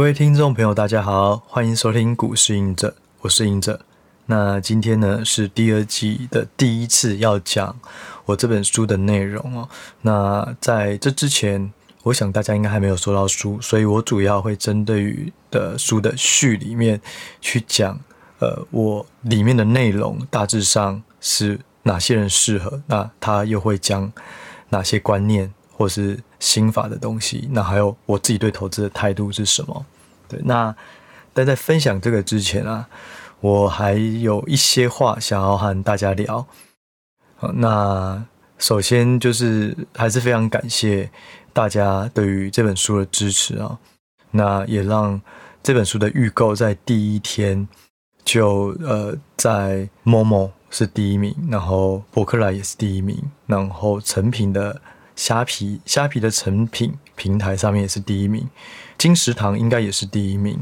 各位听众朋友，大家好，欢迎收听股市隐者，我是隐者。那今天呢是第二季的第一次要讲我这本书的内容哦。那在这之前，我想大家应该还没有收到书，所以我主要会针对于的书的序里面去讲，呃，我里面的内容大致上是哪些人适合，那他又会讲哪些观念。或是心法的东西，那还有我自己对投资的态度是什么？对，那但在分享这个之前啊，我还有一些话想要和大家聊。好，那首先就是还是非常感谢大家对于这本书的支持啊，那也让这本书的预购在第一天就呃在某某是第一名，然后博客来也是第一名，然后成品的。虾皮虾皮的成品平台上面也是第一名，金石堂应该也是第一名，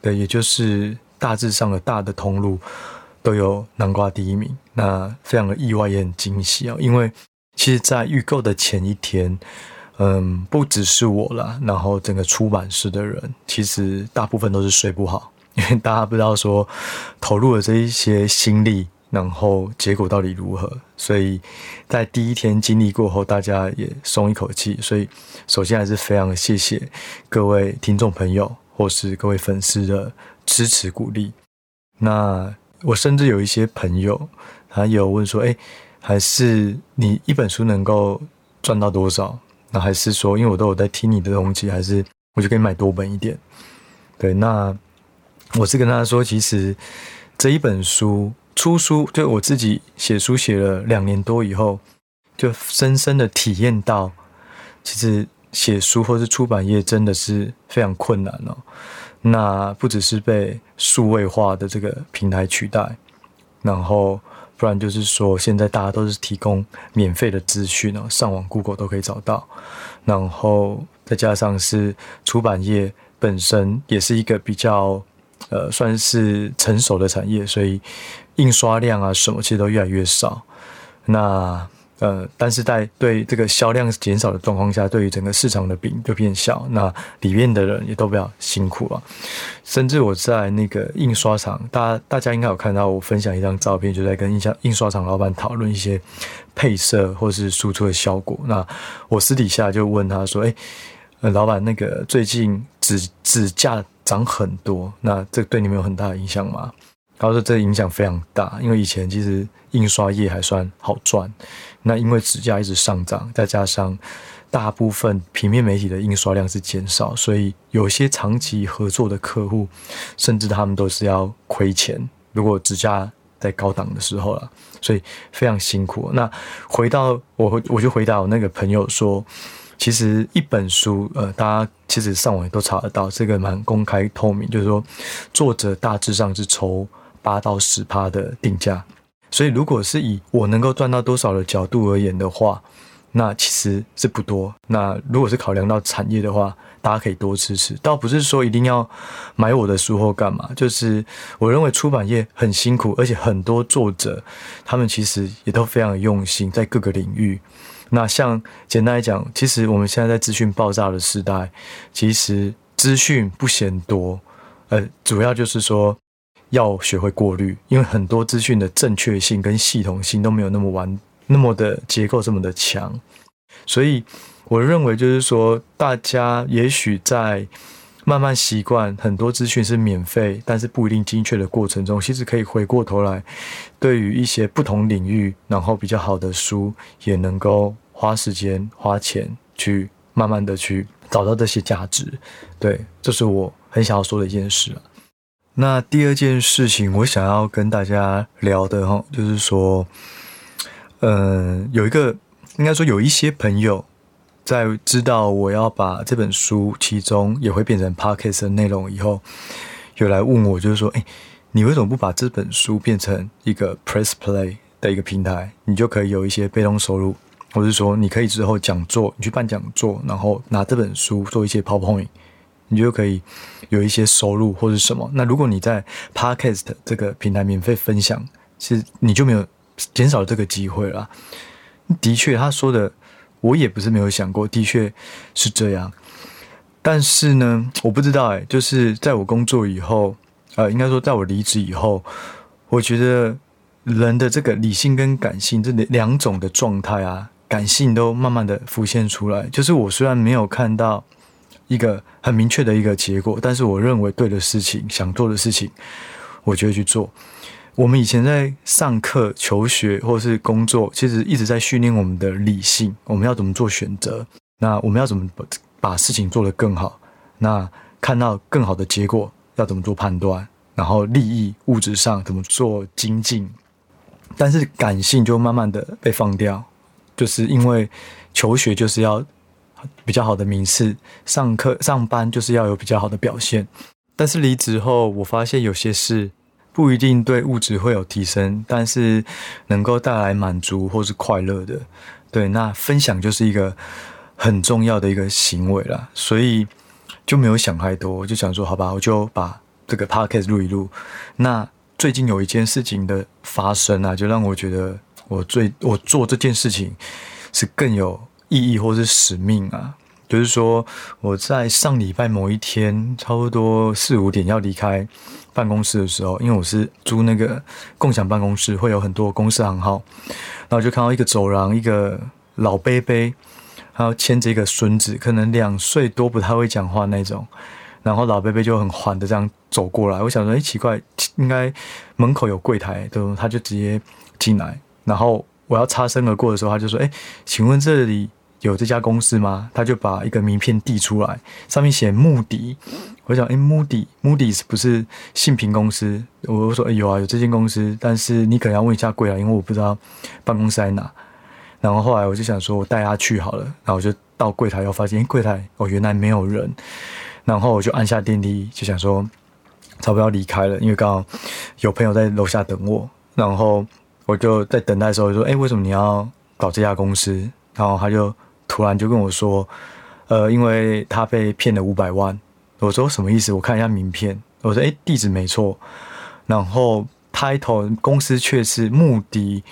对，也就是大致上的大的通路都有南瓜第一名，那非常的意外也很惊喜啊！因为其实，在预购的前一天，嗯，不只是我啦，然后整个出版社的人，其实大部分都是睡不好，因为大家不知道说投入了这一些心力。然后结果到底如何？所以在第一天经历过后，大家也松一口气。所以首先还是非常谢谢各位听众朋友或是各位粉丝的支持鼓励。那我甚至有一些朋友，他有问说：“哎，还是你一本书能够赚到多少？那还是说，因为我都有在听你的东西，还是我就可以买多本一点？”对，那我是跟他说，其实这一本书。出书就我自己写书写了两年多以后，就深深的体验到，其实写书或是出版业真的是非常困难哦。那不只是被数位化的这个平台取代，然后不然就是说现在大家都是提供免费的资讯哦，上网 Google 都可以找到，然后再加上是出版业本身也是一个比较呃算是成熟的产业，所以。印刷量啊，什么其实都越来越少。那呃，但是在对这个销量减少的状况下，对于整个市场的饼就变小。那里面的人也都比较辛苦啊。甚至我在那个印刷厂，大家大家应该有看到我分享一张照片，就在跟印刷印刷厂老板讨论一些配色或是输出的效果。那我私底下就问他说：“哎，老板，那个最近纸纸价涨很多，那这对你们有很大的影响吗？”他说：“这影响非常大，因为以前其实印刷业还算好赚，那因为纸价一直上涨，再加上大部分平面媒体的印刷量是减少，所以有些长期合作的客户，甚至他们都是要亏钱。如果纸价在高档的时候了，所以非常辛苦。那回到我，我就回答我那个朋友说，其实一本书，呃，大家其实上网也都查得到，这个蛮公开透明，就是说作者大致上是抽。”八到十趴的定价，所以如果是以我能够赚到多少的角度而言的话，那其实是不多。那如果是考量到产业的话，大家可以多支持。倒不是说一定要买我的书或干嘛，就是我认为出版业很辛苦，而且很多作者他们其实也都非常用心在各个领域。那像简单来讲，其实我们现在在资讯爆炸的时代，其实资讯不嫌多，呃，主要就是说。要学会过滤，因为很多资讯的正确性跟系统性都没有那么完，那么的结构这么的强，所以我认为就是说，大家也许在慢慢习惯很多资讯是免费，但是不一定精确的过程中，其实可以回过头来，对于一些不同领域，然后比较好的书，也能够花时间花钱去慢慢的去找到这些价值。对，这是我很想要说的一件事。那第二件事情，我想要跟大家聊的哈，就是说，嗯、有一个应该说有一些朋友在知道我要把这本书其中也会变成 podcast 的内容以后，有来问我，就是说，哎，你为什么不把这本书变成一个 press play 的一个平台？你就可以有一些被动收入，或是说，你可以之后讲座，你去办讲座，然后拿这本书做一些 PowerPoint。你就可以有一些收入或者什么。那如果你在 Podcast 这个平台免费分享，其实你就没有减少这个机会了。的确，他说的我也不是没有想过，的确是这样。但是呢，我不知道哎，就是在我工作以后，呃，应该说在我离职以后，我觉得人的这个理性跟感性这两种的状态啊，感性都慢慢的浮现出来。就是我虽然没有看到一个很明确的一个结果，但是我认为对的事情、想做的事情，我就会去做。我们以前在上课、求学或是工作，其实一直在训练我们的理性，我们要怎么做选择？那我们要怎么把事情做得更好？那看到更好的结果要怎么做判断？然后利益物质上怎么做精进？但是感性就慢慢的被放掉，就是因为求学就是要比较好的名次，上课上班就是要有比较好的表现。但是离职后，我发现有些事。不一定对物质会有提升，但是能够带来满足或是快乐的，对，那分享就是一个很重要的一个行为啦，所以就没有想太多，我就想说，好吧，我就把这个 podcast 录一录。那最近有一件事情的发生啊，就让我觉得我最我做这件事情是更有意义或是使命啊。就是说，我在上礼拜某一天，差不多四五点要离开办公室的时候，因为我是租那个共享办公室，会有很多公司行号，然后就看到一个走廊，一个老伯伯，然后牵着一个孙子，可能两岁多，不太会讲话那种，然后老伯伯就很缓的这样走过来，我想说，哎，奇怪，应该门口有柜台，对，他就直接进来，然后我要擦身而过的时候，他就说，哎，请问这里有这家公司吗？他就把一个名片递出来，上面写穆迪。我想，诶，穆迪，穆迪是不是信评公司？我说，有啊，有这间公司，但是你可能要问一下柜台，因为我不知道办公室在哪。然后后来我就想说，我带他去好了。然后我就到柜台，又发现柜台哦，原来没有人。然后我就按下电梯，就想说，差不多要离开了，因为刚好有朋友在楼下等我。然后我就在等待的时候就说，诶，为什么你要搞这家公司？然后他就。突然就跟我说，呃，因为他被骗了五百万。我说什么意思？我看一下名片。我说，诶，地址没错。然后 title 公司却是穆迪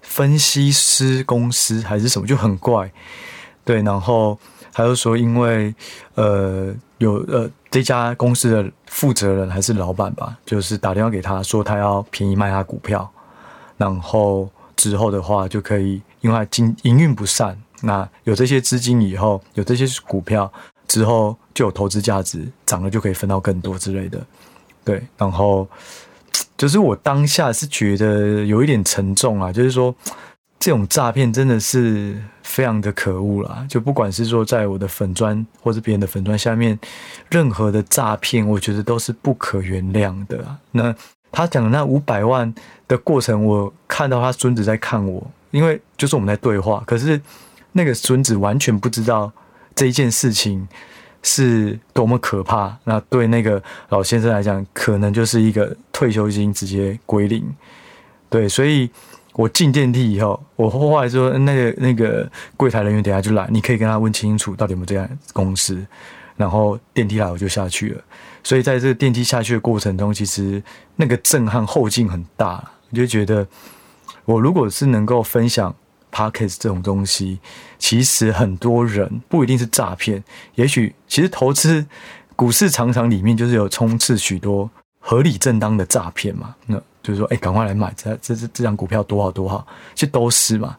分析师公司还是什么，就很怪。对，然后他就说，因为呃有呃这家公司的负责人还是老板吧，就是打电话给他说他要便宜卖他股票，然后之后的话就可以，因为他经营运不善。那有这些资金以后，有这些股票之后，就有投资价值，涨了就可以分到更多之类的。对，然后就是我当下是觉得有一点沉重啊，就是说这种诈骗真的是非常的可恶啦。就不管是说在我的粉砖或是别人的粉砖下面，任何的诈骗，我觉得都是不可原谅的。那他讲那五百万的过程，我看到他孙子在看我，因为就是我们在对话，可是。那个孙子完全不知道这一件事情是多么可怕。那对那个老先生来讲，可能就是一个退休金直接归零。对，所以我进电梯以后，我后来说那个那个柜台人员等下就来，你可以跟他问清楚到底有没有这样公司。然后电梯来我就下去了。所以在这个电梯下去的过程中，其实那个震撼后劲很大。我就觉得，我如果是能够分享。Podcast 这种东西，其实很多人不一定是诈骗，也许其实投资股市常常里面就是有充斥许多合理正当的诈骗嘛。那就是说，哎，赶快来买这这这这张股票多好多好，其实都是嘛。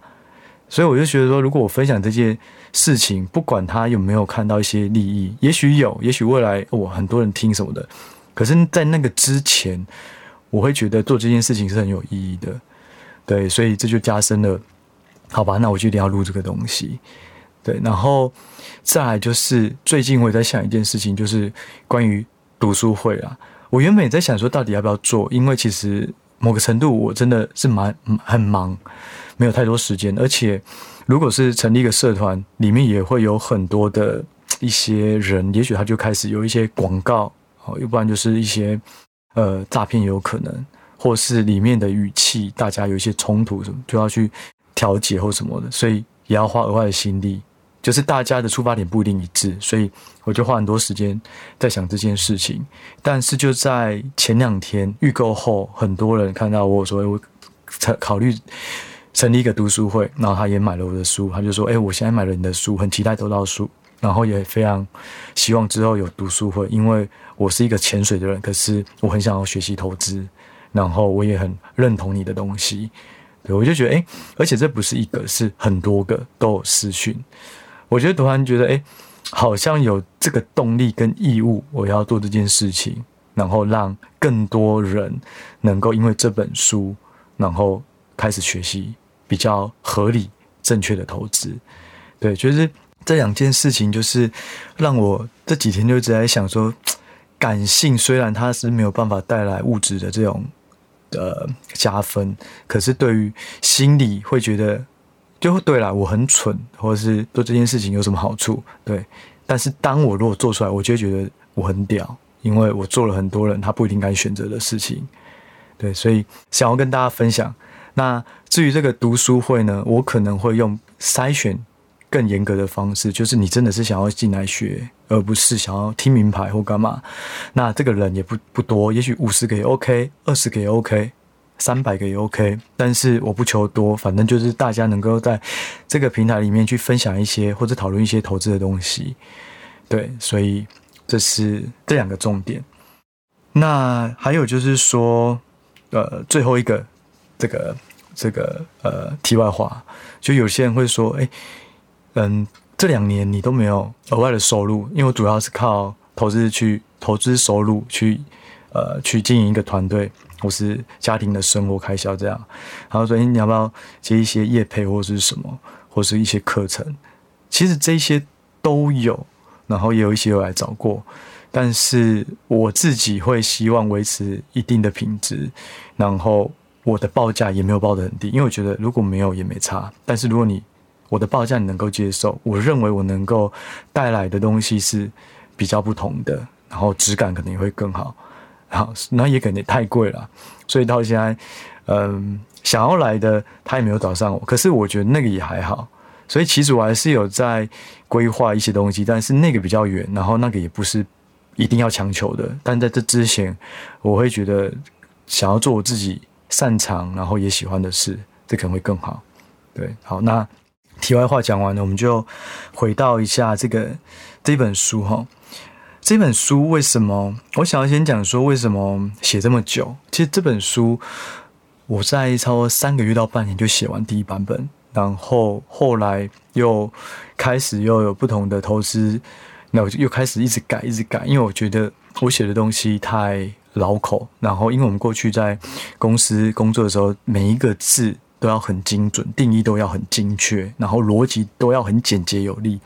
所以我就觉得说，如果我分享这件事情，不管他有没有看到一些利益，也许有，也许未来我很多人听什么的，可是，在那个之前，我会觉得做这件事情是很有意义的。对，所以这就加深了。好吧，那我就一定要录这个东西，对，然后再来就是最近我也在想一件事情，就是关于读书会啊。我原本也在想说，到底要不要做，因为其实某个程度我真的是蛮很忙，没有太多时间，而且如果是成立一个社团，里面也会有很多的一些人，也许他就开始有一些广告，哦，要不然就是一些呃诈骗也有可能，或是里面的语气大家有一些冲突什么，就要去。调解或什么的，所以也要花额外的心力，就是大家的出发点不一定一致，所以我就花很多时间在想这件事情。但是就在前两天预购后，很多人看到我说我考虑成立一个读书会，然后他也买了我的书，他就说：“哎，我现在买了你的书，很期待得到书，然后也非常希望之后有读书会，因为我是一个潜水的人，可是我很想要学习投资，然后我也很认同你的东西，我就觉得哎，而且这不是一个，是很多个都有私讯，我觉得突然觉得哎，好像有这个动力跟义务，我要做这件事情，然后让更多人能够因为这本书，然后开始学习比较合理正确的投资，对，就是。这两件事情就是让我这几天就一直在想说，感性虽然它是没有办法带来物质的这种呃加分，可是对于心理会觉得，就对了，我很蠢，或者是做这件事情有什么好处？对，但是当我如果做出来，我就会觉得我很屌，因为我做了很多人他不一定敢选择的事情。对，所以想要跟大家分享。那至于这个读书会呢，我可能会用筛选。更严格的方式，就是你真的是想要进来学，而不是想要听名牌或干嘛。那这个人也不不多，也许五十个也 OK，二十个也 OK，三百个也 OK。但是我不求多，反正就是大家能够在这个平台里面去分享一些或者讨论一些投资的东西。对，所以这是这两个重点。那还有就是说，呃，最后一个这个这个呃题外话，就有些人会说，哎。嗯，这两年你都没有额外的收入，因为我主要是靠投资去投资收入去，呃，去经营一个团队，或是家庭的生活开销这样。然后说，你要不要接一些业配或者是什么，或是一些课程？其实这些都有，然后也有一些有来找过，但是我自己会希望维持一定的品质，然后我的报价也没有报得很低，因为我觉得如果没有也没差，但是如果你我的报价你能够接受，我认为我能够带来的东西是比较不同的，然后质感可能也会更好，好，那也可能太贵了，所以到现在，嗯，想要来的他也没有找上我，可是我觉得那个也还好，所以其实我还是有在规划一些东西，但是那个比较远，然后那个也不是一定要强求的，但在这之前，我会觉得想要做我自己擅长然后也喜欢的事，这可能会更好，对，好，那。题外话讲完了，我们就回到一下这个这本书哈。这本书为什么？我想要先讲说为什么写这么久。其实这本书我在差不多三个月到半年就写完第一版本，然后后来又开始又有不同的投资，那我就又开始一直改一直改，因为我觉得我写的东西太绕口。然后因为我们过去在公司工作的时候，每一个字。都要很精准，定义都要很精确，然后逻辑都要很简洁有力。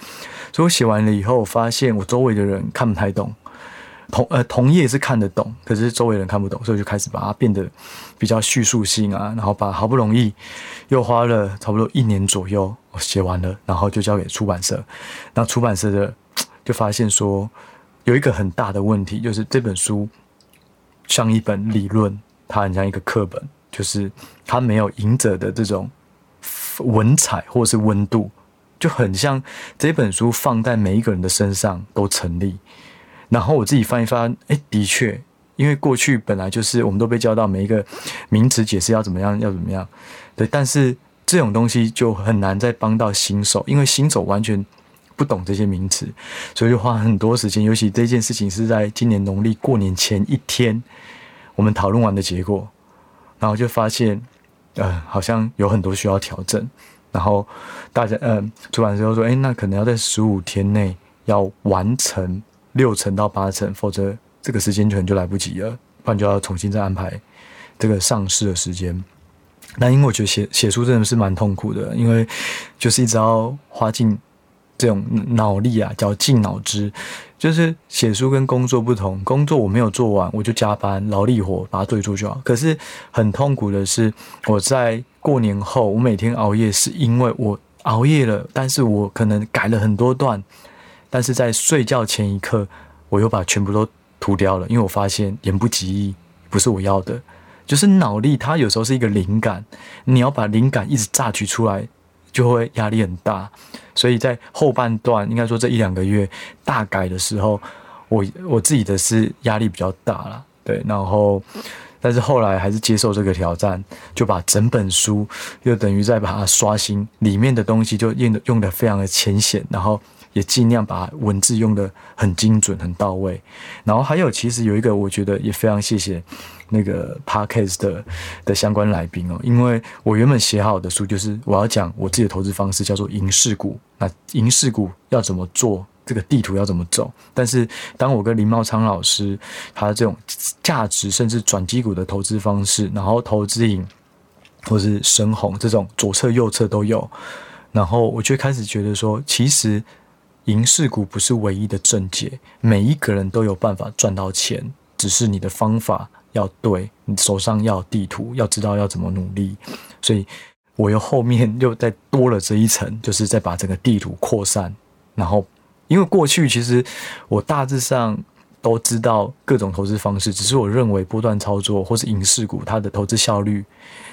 所以我写完了以后，我发现我周围的人看不太懂，同呃同业是看得懂，可是周围人看不懂，所以就开始把它变得比较叙述性啊，然后把好不容易又花了差不多一年左右我写完了，然后就交给出版社。那出版社的就发现说有一个很大的问题，就是这本书像一本理论，它很像一个课本。就是它没有赢者的这种文采或是温度，就很像这本书放在每一个人的身上都成立。然后我自己翻一翻，哎，的确，因为过去本来就是我们都被教到每一个名词解释要怎么样，要怎么样，对。但是这种东西就很难再帮到新手，因为新手完全不懂这些名词，所以就花很多时间。尤其这件事情是在今年农历过年前一天，我们讨论完的结果。然后就发现，呃，好像有很多需要调整。然后大家，呃，出版社说，哎，那可能要在十五天内要完成六成到八成，否则这个时间可能就来不及了，不然就要重新再安排这个上市的时间。那因为我觉得写写书真的是蛮痛苦的，因为就是一直要花尽这种脑力啊，绞尽脑汁。就是写书跟工作不同，工作我没有做完，我就加班劳力活把它对出就好。可是很痛苦的是，我在过年后，我每天熬夜是因为我熬夜了，但是我可能改了很多段，但是在睡觉前一刻，我又把全部都涂掉了，因为我发现言不及义不是我要的。就是脑力它有时候是一个灵感，你要把灵感一直榨取出来。就会压力很大，所以在后半段，应该说这一两个月大改的时候，我我自己的是压力比较大了，对，然后但是后来还是接受这个挑战，就把整本书又等于再把它刷新，里面的东西就用的用的非常的浅显，然后也尽量把文字用得很精准、很到位。然后还有，其实有一个我觉得也非常谢谢那个 Podcast 的的相关来宾哦，因为我原本写好的书就是我要讲我自己的投资方式，叫做银势股。那银势股要怎么做？这个地图要怎么走？但是当我跟林茂昌老师他这种价值甚至转机股的投资方式，然后投资银或是深红这种左侧右侧都有，然后我就开始觉得说，其实。银势股不是唯一的正解，每一个人都有办法赚到钱，只是你的方法要对，你手上要地图，要知道要怎么努力。所以，我又后面又再多了这一层，就是再把整个地图扩散。然后，因为过去其实我大致上都知道各种投资方式，只是我认为波段操作或是影视股，它的投资效率、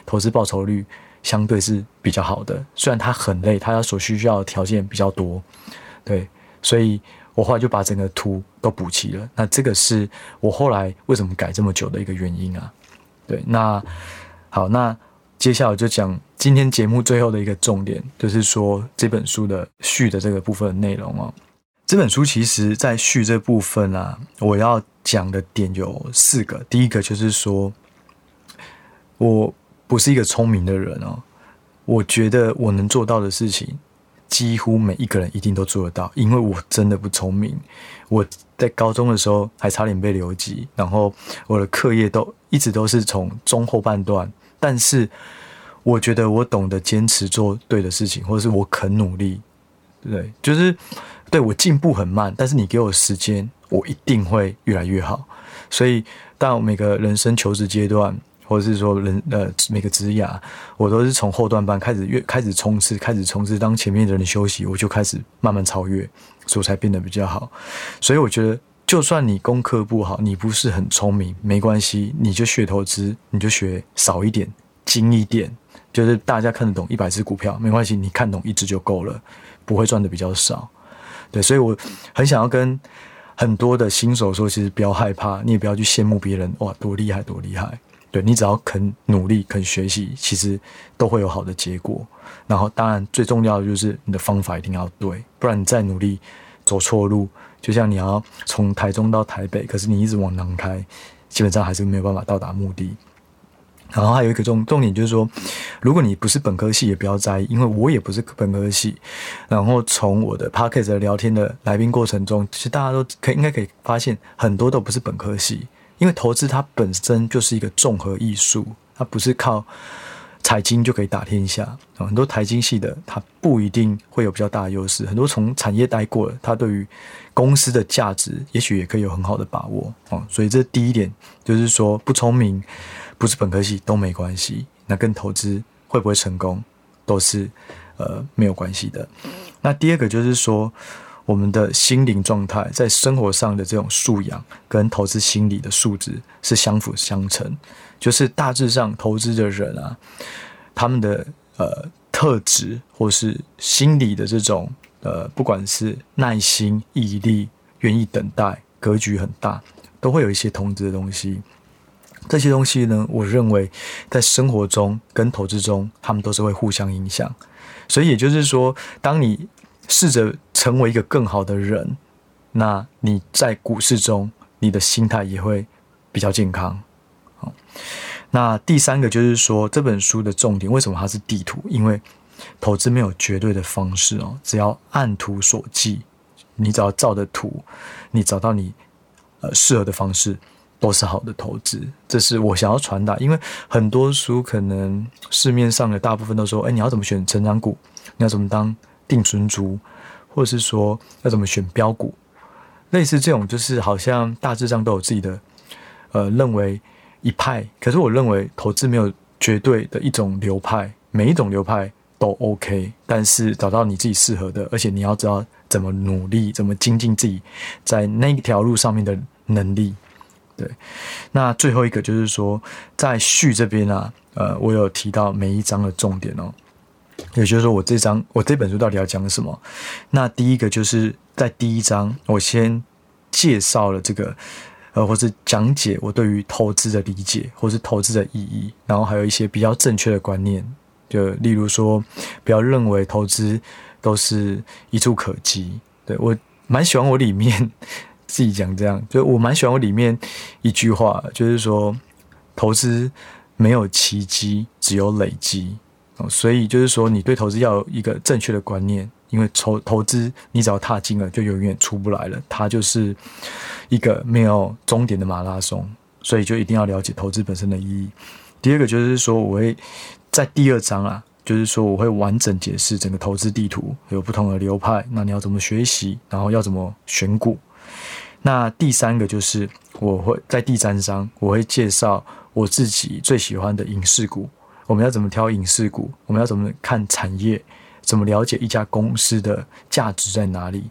投资报酬率相对是比较好的。虽然它很累，它要所需要的条件比较多。对，所以我后来就把整个图都补齐了。那这个是我后来为什么改这么久的一个原因啊。对，那好，那接下来我就讲今天节目最后的一个重点，就是说这本书的序的这个部分的内容哦。这本书其实在序这部分啊，我要讲的点有四个。第一个就是说，我不是一个聪明的人哦，我觉得我能做到的事情。几乎每一个人一定都做得到，因为我真的不聪明。我在高中的时候还差点被留级，然后我的课业都一直都是从中后半段。但是我觉得我懂得坚持做对的事情，或者是我肯努力，对，就是对我进步很慢，但是你给我时间，我一定会越来越好。所以到每个人生求职阶段。或者是说人呃每个职涯，我都是从后段班开始越开始冲刺，开始冲刺。当前面的人休息，我就开始慢慢超越，所以才变得比较好。所以我觉得，就算你功课不好，你不是很聪明，没关系，你就学投资，你就学少一点，精一点，就是大家看得懂一百只股票没关系，你看懂一只就够了，不会赚的比较少。对，所以我很想要跟很多的新手说，其实不要害怕，你也不要去羡慕别人，哇，多厉害，多厉害。对，你只要肯努力、肯学习，其实都会有好的结果。然后，当然最重要的就是你的方法一定要对，不然你再努力走错路，就像你要从台中到台北，可是你一直往南开，基本上还是没有办法到达目的。然后还有一个重重点就是说，如果你不是本科系，也不要在意，因为我也不是本科系。然后从我的 Podcast 聊天的来宾过程中，其实大家都可以应该可以发现，很多都不是本科系。因为投资它本身就是一个综合艺术，它不是靠财经就可以打天下。很多财经系的，它不一定会有比较大的优势。很多从产业待过了，它对于公司的价值，也许也可以有很好的把握。所以这第一点就是说，不聪明，不是本科系都没关系。那跟投资会不会成功，都是呃没有关系的。那第二个就是说。我们的心灵状态，在生活上的这种素养，跟投资心理的素质是相辅相成。就是大致上，投资的人啊，他们的呃特质，或是心理的这种呃，不管是耐心、毅力、愿意等待、格局很大，都会有一些投资的东西。这些东西呢，我认为在生活中跟投资中，他们都是会互相影响。所以也就是说，当你试着成为一个更好的人，那你在股市中，你的心态也会比较健康。好，那第三个就是说，这本书的重点为什么它是地图？因为投资没有绝对的方式哦，只要按图索骥，你只要照着图，你找到你呃适合的方式，都是好的投资。这是我想要传达。因为很多书可能市面上的大部分都说，哎，你要怎么选成长股？你要怎么当？定存族，或者是说要怎么选标股，类似这种，就是好像大致上都有自己的呃认为一派。可是我认为投资没有绝对的一种流派，每一种流派都 OK。但是找到你自己适合的，而且你要知道怎么努力，怎么精进自己在那一条路上面的能力。对，那最后一个就是说，在序这边啊，呃，我有提到每一章的重点哦。也就是说，我这章我这本书到底要讲什么？那第一个就是在第一章，我先介绍了这个，呃，或是讲解我对于投资的理解，或是投资的意义，然后还有一些比较正确的观念，就例如说，不要认为投资都是一蹴可及，对，我蛮喜欢我里面自己讲这样，就我蛮喜欢我里面一句话，就是说投资没有奇迹，只有累积。所以就是说，你对投资要有一个正确的观念，因为投投资你只要踏进了，就永远出不来了。它就是一个没有终点的马拉松，所以就一定要了解投资本身的意义。第二个就是说，我会在第二章啊，就是说我会完整解释整个投资地图，有不同的流派，那你要怎么学习，然后要怎么选股。那第三个就是我会在第三章我会介绍我自己最喜欢的影视股。我们要怎么挑影视股？我们要怎么看产业？怎么了解一家公司的价值在哪里？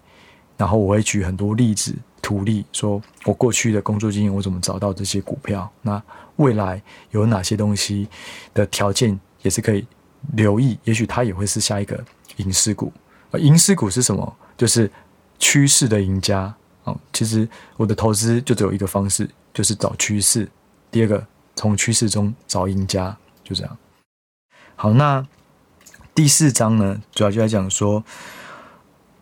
然后我会举很多例子、图例，说我过去的工作经验，我怎么找到这些股票？那未来有哪些东西的条件也是可以留意？也许它也会是下一个影视股。而影视股是什么？就是趋势的赢家。哦，其实我的投资就只有一个方式，就是找趋势。第二个，从趋势中找赢家，就这样。好，那第四章呢，主要就在讲说，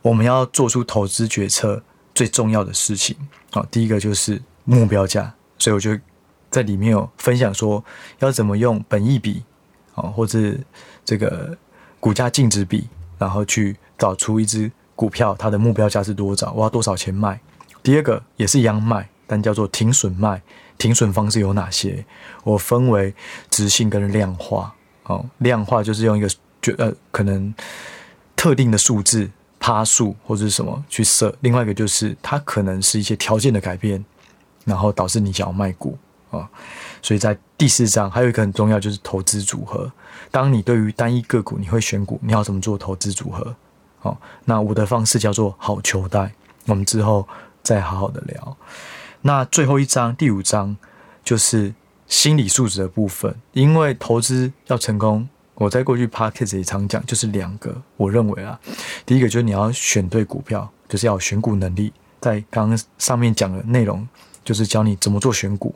我们要做出投资决策最重要的事情。好，第一个就是目标价，所以我就在里面有分享说，要怎么用本益比，啊，或者这个股价净值比，然后去找出一只股票它的目标价是多少，我要多少钱卖。第二个也是一样卖，但叫做停损卖，停损方式有哪些？我分为质性跟量化。哦，量化就是用一个就呃可能特定的数字趴数或者是什么去设，另外一个就是它可能是一些条件的改变，然后导致你想要卖股啊、哦。所以在第四章还有一个很重要就是投资组合。当你对于单一个股你会选股，你要怎么做投资组合？哦，那我的方式叫做好球带，我们之后再好好的聊。那最后一章第五章就是。心理素质的部分，因为投资要成功，我在过去 podcast 也常讲，就是两个，我认为啊，第一个就是你要选对股票，就是要有选股能力，在刚刚上面讲的内容，就是教你怎么做选股。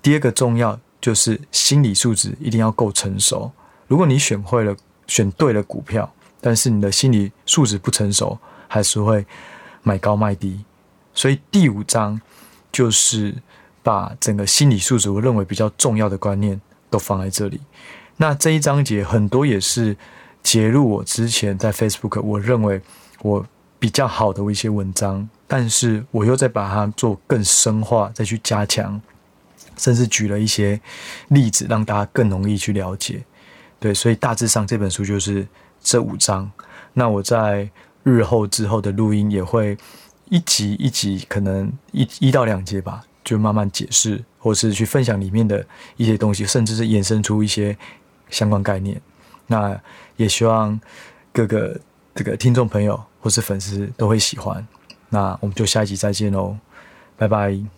第二个重要就是心理素质一定要够成熟。如果你选会了，选对了股票，但是你的心理素质不成熟，还是会买高卖低。所以第五章就是。把整个心理素质，我认为比较重要的观念都放在这里。那这一章节很多也是截录我之前在 Facebook，我认为我比较好的一些文章，但是我又在把它做更深化，再去加强，甚至举了一些例子，让大家更容易去了解。对，所以大致上这本书就是这五章。那我在日后之后的录音也会一集一集，可能一一到两节吧。就慢慢解释，或是去分享里面的一些东西，甚至是衍生出一些相关概念。那也希望各个这个听众朋友或是粉丝都会喜欢。那我们就下一集再见喽，拜拜。